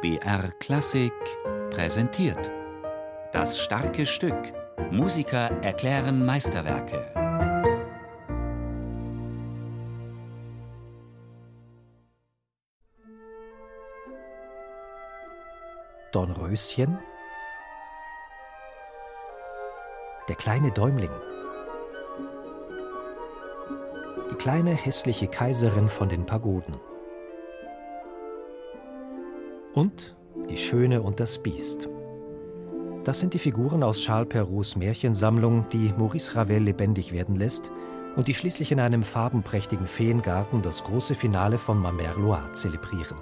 BR Klassik präsentiert. Das starke Stück. Musiker erklären Meisterwerke. Dornröschen, der kleine Däumling, die kleine hässliche Kaiserin von den Pagoden und die Schöne und das Biest. Das sind die Figuren aus Charles Perraults Märchensammlung, die Maurice Ravel lebendig werden lässt und die schließlich in einem farbenprächtigen Feengarten das große Finale von Ma Mère Loire zelebrieren.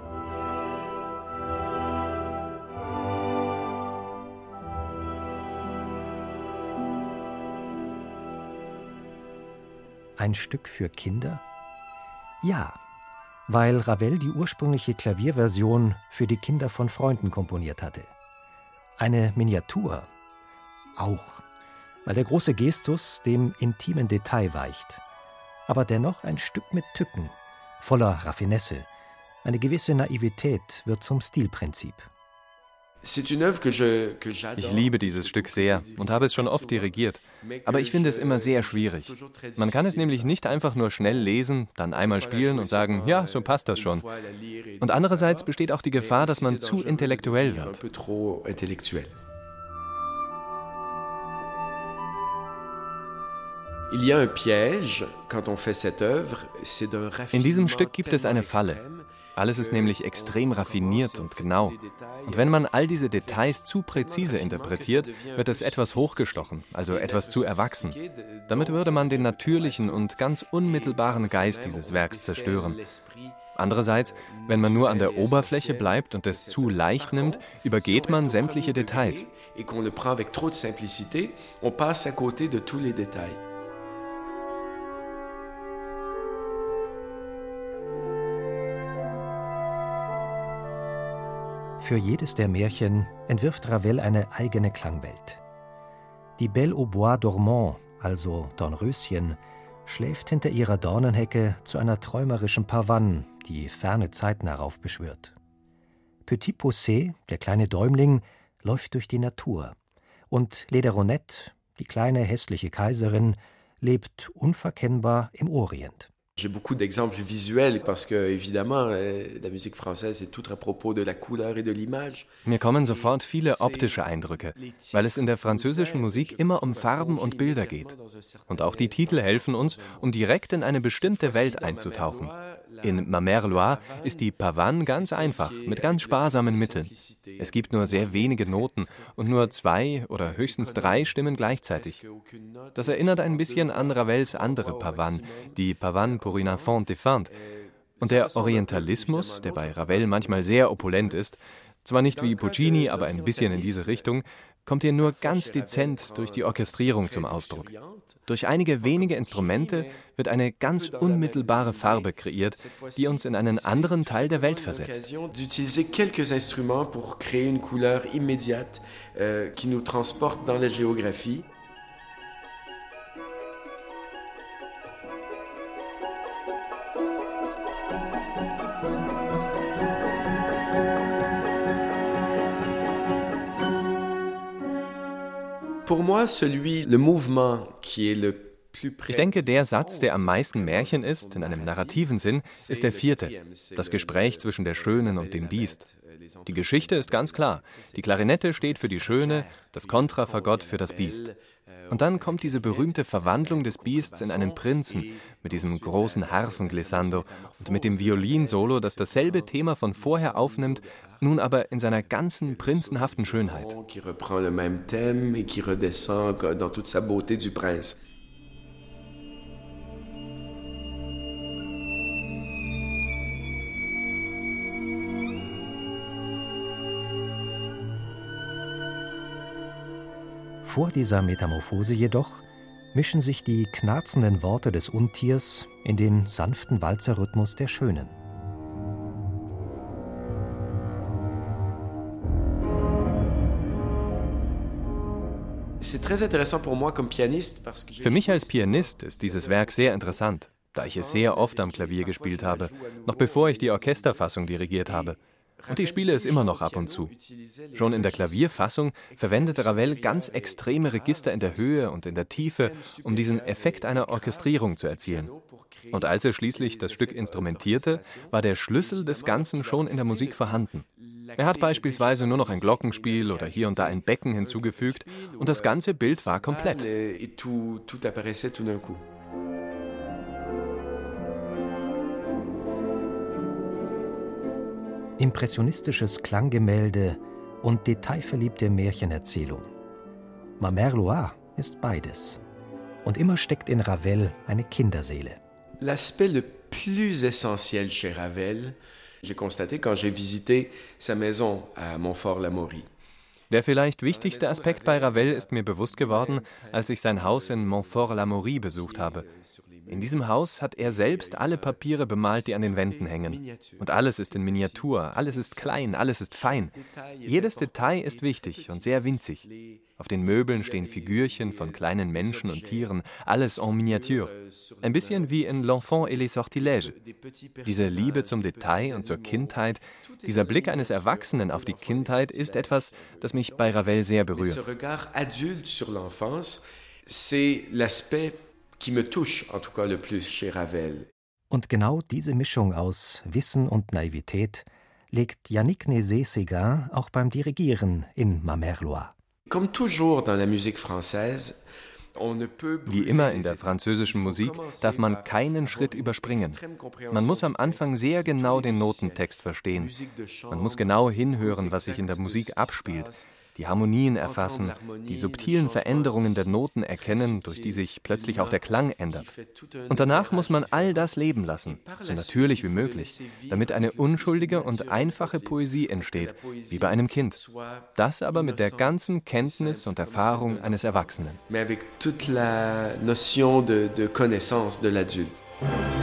Ein Stück für Kinder? Ja, weil Ravel die ursprüngliche Klavierversion für die Kinder von Freunden komponiert hatte. Eine Miniatur? Auch, weil der große Gestus dem intimen Detail weicht, aber dennoch ein Stück mit Tücken, voller Raffinesse. Eine gewisse Naivität wird zum Stilprinzip. Ich liebe dieses Stück sehr und habe es schon oft dirigiert, aber ich finde es immer sehr schwierig. Man kann es nämlich nicht einfach nur schnell lesen, dann einmal spielen und sagen, ja, so passt das schon. Und andererseits besteht auch die Gefahr, dass man zu intellektuell wird. In diesem Stück gibt es eine Falle. Alles ist nämlich extrem raffiniert und genau. Und wenn man all diese Details zu präzise interpretiert, wird es etwas hochgestochen, also etwas zu erwachsen. Damit würde man den natürlichen und ganz unmittelbaren Geist dieses Werks zerstören. Andererseits, wenn man nur an der Oberfläche bleibt und es zu leicht nimmt, übergeht man sämtliche Details. Für jedes der Märchen entwirft Ravel eine eigene Klangwelt. Die Belle au Bois dormant, also Dornröschen, schläft hinter ihrer Dornenhecke zu einer träumerischen Pavanne, die ferne Zeiten heraufbeschwört. Petit Poussé, der kleine Däumling, läuft durch die Natur. Und Lederonette, die kleine hässliche Kaiserin, lebt unverkennbar im Orient. J'ai beaucoup d'exemples visuels parce que, évidemment, euh, la musique française est toute à propos de la couleur et de l'image. Mir kommen sofort viele optische Eindrücke, weil es in der französischen Musik immer um Farben und Bilder geht. Und auch die Titel helfen uns, um direkt in eine bestimmte Welt einzutauchen. In Ma Mère Loire ist die Pavane ganz einfach, mit ganz sparsamen Mitteln. Es gibt nur sehr wenige Noten und nur zwei oder höchstens drei Stimmen gleichzeitig. Das erinnert ein bisschen an Ravels andere Pavane, die Pavane pour une enfant défunte. Und der Orientalismus, der bei Ravel manchmal sehr opulent ist, zwar nicht wie Puccini, aber ein bisschen in diese Richtung, kommt hier nur ganz dezent durch die Orchestrierung zum Ausdruck. Durch einige wenige Instrumente wird eine ganz unmittelbare Farbe kreiert, die uns in einen anderen Teil der Welt versetzt. instruments pour créer une couleur immédiate euh, qui nous transporte dans la géographie. Pour moi, celui, le mouvement qui est le ich denke, der Satz, der am meisten Märchen ist, in einem narrativen Sinn, ist der vierte, das Gespräch zwischen der Schönen und dem Biest. Die Geschichte ist ganz klar. Die Klarinette steht für die Schöne, das Kontrafagott für das Biest. Und dann kommt diese berühmte Verwandlung des Biests in einen Prinzen mit diesem großen Harfenglissando und mit dem Violinsolo, das dasselbe Thema von vorher aufnimmt, nun aber in seiner ganzen prinzenhaften Schönheit. Vor dieser Metamorphose jedoch mischen sich die knarzenden Worte des Untiers in den sanften Walzerrhythmus der Schönen. Für mich als Pianist ist dieses Werk sehr interessant, da ich es sehr oft am Klavier gespielt habe, noch bevor ich die Orchesterfassung dirigiert habe. Und ich spiele es immer noch ab und zu. Schon in der Klavierfassung verwendete Ravel ganz extreme Register in der Höhe und in der Tiefe, um diesen Effekt einer Orchestrierung zu erzielen. Und als er schließlich das Stück instrumentierte, war der Schlüssel des Ganzen schon in der Musik vorhanden. Er hat beispielsweise nur noch ein Glockenspiel oder hier und da ein Becken hinzugefügt und das ganze Bild war komplett. Impressionistisches Klanggemälde und detailverliebte Märchenerzählung. Ma Loire ist beides. Und immer steckt in Ravel eine Kinderseele. L'aspect le plus essentiel chez Ravel, j'ai constaté quand j'ai visité sa maison à Montfort-l'Amaury. Der vielleicht wichtigste Aspekt bei Ravel ist mir bewusst geworden, als ich sein Haus in Montfort-l'Amaury besucht habe. In diesem Haus hat er selbst alle Papiere bemalt, die an den Wänden hängen. Und alles ist in Miniatur, alles ist klein, alles ist fein. Jedes Detail ist wichtig und sehr winzig. Auf den Möbeln stehen Figürchen von kleinen Menschen und Tieren, alles en miniature. Ein bisschen wie in L'Enfant et les Sortilèges. Diese Liebe zum Detail und zur Kindheit, dieser Blick eines Erwachsenen auf die Kindheit ist etwas, das mich bei Ravel sehr berührt. C'est l'aspect qui me touche en tout cas le plus chez Ravel. Und genau diese Mischung aus Wissen und Naivität legt Yannick Nézet-Séguin auch beim Dirigieren in Ma Mère Loire. Comme toujours dans la musique française, wie immer in der französischen Musik darf man keinen Schritt überspringen. Man muss am Anfang sehr genau den Notentext verstehen. Man muss genau hinhören, was sich in der Musik abspielt die Harmonien erfassen, die subtilen Veränderungen der Noten erkennen, durch die sich plötzlich auch der Klang ändert. Und danach muss man all das leben lassen, so natürlich wie möglich, damit eine unschuldige und einfache Poesie entsteht, wie bei einem Kind. Das aber mit der ganzen Kenntnis und Erfahrung eines Erwachsenen. Mais avec toute la notion de, de connaissance de l'adulte.